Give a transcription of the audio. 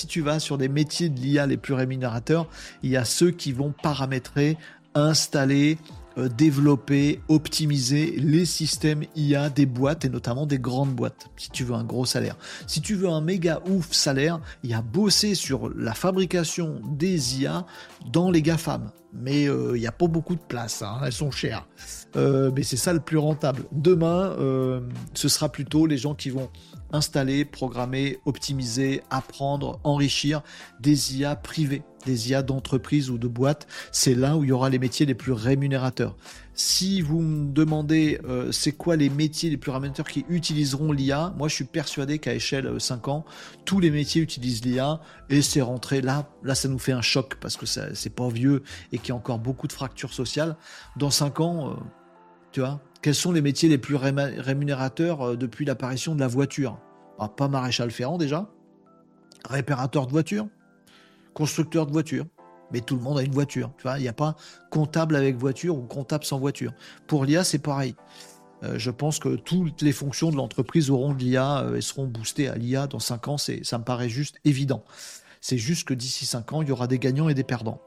si tu vas sur des métiers de l'IA les plus rémunérateurs, il y a ceux qui vont paramétrer, installer, développer, optimiser les systèmes IA des boîtes et notamment des grandes boîtes, si tu veux un gros salaire. Si tu veux un méga ouf salaire, il y a bossé sur la fabrication des IA dans les GAFAM. Mais euh, il n'y a pas beaucoup de place, hein, elles sont chères. Euh, mais c'est ça le plus rentable. Demain, ce sera plutôt les gens qui vont installer, programmer, optimiser, apprendre, enrichir des IA privées des IA d'entreprise ou de boîte, c'est là où il y aura les métiers les plus rémunérateurs. Si vous me demandez euh, c'est quoi les métiers les plus rémunérateurs qui utiliseront l'IA, moi je suis persuadé qu'à échelle 5 euh, ans, tous les métiers utilisent l'IA et c'est rentré. Là, là ça nous fait un choc parce que c'est pas vieux et qu'il y a encore beaucoup de fractures sociales. Dans 5 ans, euh, tu vois, quels sont les métiers les plus rémunérateurs depuis l'apparition de la voiture? Ah, Pas maréchal ferrant déjà, réparateur de voiture, constructeur de voitures. Mais tout le monde a une voiture. Tu vois, il n'y a pas comptable avec voiture ou comptable sans voiture. Pour l'IA, c'est pareil. Euh, je pense que toutes les fonctions de l'entreprise auront de l'IA euh, et seront boostées à l'IA dans 5 ans. Ça me paraît juste évident. C'est juste que d'ici 5 ans, il y aura des gagnants et des perdants.